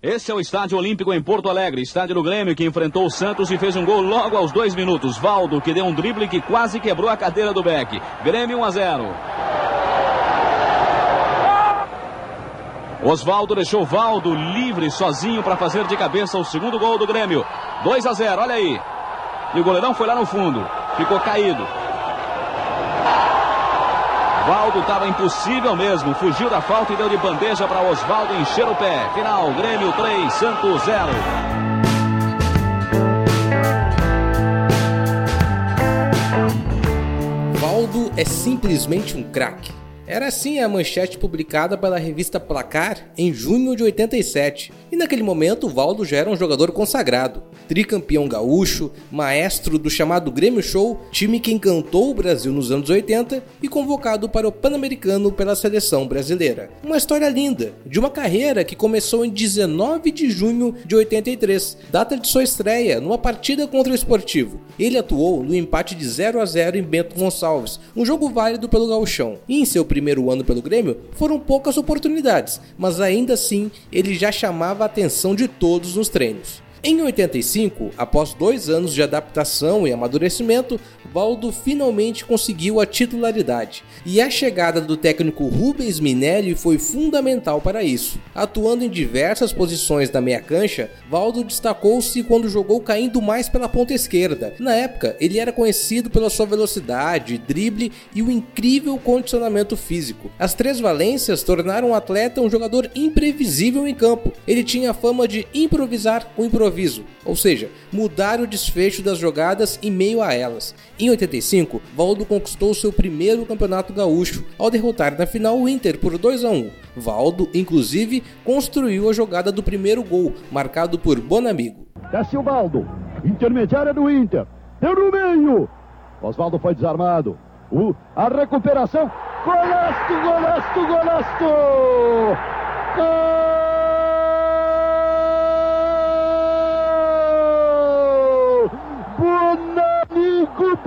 Esse é o Estádio Olímpico em Porto Alegre, estádio do Grêmio que enfrentou o Santos e fez um gol logo aos dois minutos. Valdo que deu um drible que quase quebrou a cadeira do Beck. Grêmio 1 a 0. Oswaldo deixou Valdo livre sozinho para fazer de cabeça o segundo gol do Grêmio. 2 a 0, olha aí. E o goleirão foi lá no fundo, ficou caído. Valdo estava impossível mesmo. Fugiu da falta e deu de bandeja para Oswaldo encher o pé. Final, Grêmio 3, Santos 0. Valdo é simplesmente um craque. Era assim a manchete publicada pela revista Placar em junho de 87. E naquele momento, Valdo já era um jogador consagrado, tricampeão gaúcho, maestro do chamado Grêmio Show, time que encantou o Brasil nos anos 80 e convocado para o Pan-Americano pela seleção brasileira. Uma história linda, de uma carreira que começou em 19 de junho de 83, data de sua estreia numa partida contra o Esportivo. Ele atuou no empate de 0 a 0 em Bento Gonçalves, um jogo válido pelo gauchão. E em seu primeiro ano pelo Grêmio, foram poucas oportunidades, mas ainda assim ele já chamava a atenção de todos nos treinos. Em 85, após dois anos de adaptação e amadurecimento, Valdo finalmente conseguiu a titularidade, e a chegada do técnico Rubens Minelli foi fundamental para isso. Atuando em diversas posições da meia cancha, Valdo destacou-se quando jogou caindo mais pela ponta esquerda. Na época, ele era conhecido pela sua velocidade, drible e o incrível condicionamento físico. As três valências tornaram o atleta um jogador imprevisível em campo. Ele tinha a fama de improvisar o improviso, ou seja, mudar o desfecho das jogadas em meio a elas. Em 85, Valdo conquistou seu primeiro campeonato gaúcho ao derrotar na final o Inter por 2 a 1. Valdo, inclusive, construiu a jogada do primeiro gol, marcado por Bonamigo. Desce Valdo, intermediária do Inter, deu no meio. Oswaldo foi desarmado. O, a recuperação. Golaço, golaço, golaço! Gol!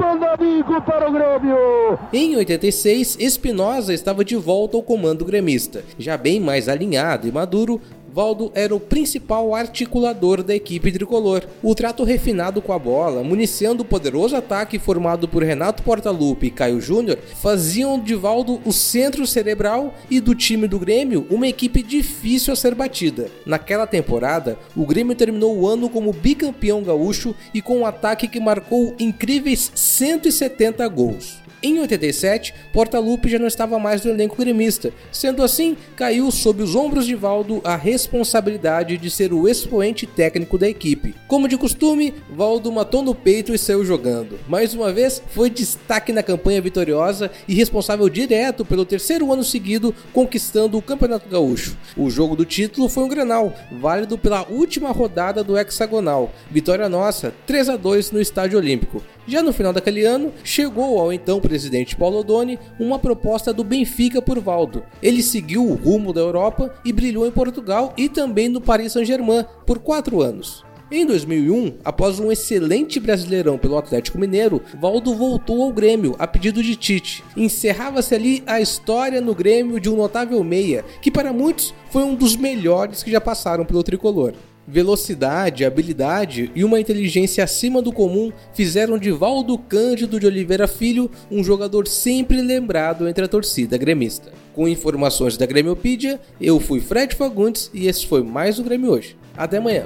Bonamigo para o Grêmio! Em 86, Espinosa estava de volta ao comando gremista. Já bem mais alinhado e maduro, Valdo era o principal articulador da equipe tricolor. O trato refinado com a bola, municiando o poderoso ataque formado por Renato Portaluppi e Caio Júnior, faziam de Valdo o centro cerebral e do time do Grêmio uma equipe difícil a ser batida. Naquela temporada, o Grêmio terminou o ano como bicampeão gaúcho e com um ataque que marcou incríveis 170 gols. Em 87, Portaluppi já não estava mais no elenco gremista, sendo assim, caiu sob os ombros de Valdo a responsabilidade de ser o expoente técnico da equipe. Como de costume, Valdo matou no peito e saiu jogando. Mais uma vez, foi destaque na campanha vitoriosa e responsável direto pelo terceiro ano seguido conquistando o Campeonato Gaúcho. O jogo do título foi um granal, válido pela última rodada do hexagonal. Vitória nossa, 3 a 2 no Estádio Olímpico. Já no final daquele ano, chegou ao então presidente Paulo Odoni uma proposta do Benfica por Valdo. Ele seguiu o rumo da Europa e brilhou em Portugal e também no Paris Saint-Germain por quatro anos. Em 2001, após um excelente brasileirão pelo Atlético Mineiro, Valdo voltou ao Grêmio a pedido de Tite. Encerrava-se ali a história no Grêmio de um notável meia, que para muitos foi um dos melhores que já passaram pelo tricolor. Velocidade, habilidade e uma inteligência acima do comum fizeram de Valdo Cândido de Oliveira Filho um jogador sempre lembrado entre a torcida gremista. Com informações da Grêmiopedia, eu fui Fred Fagundes e esse foi mais o Grêmio hoje. Até amanhã.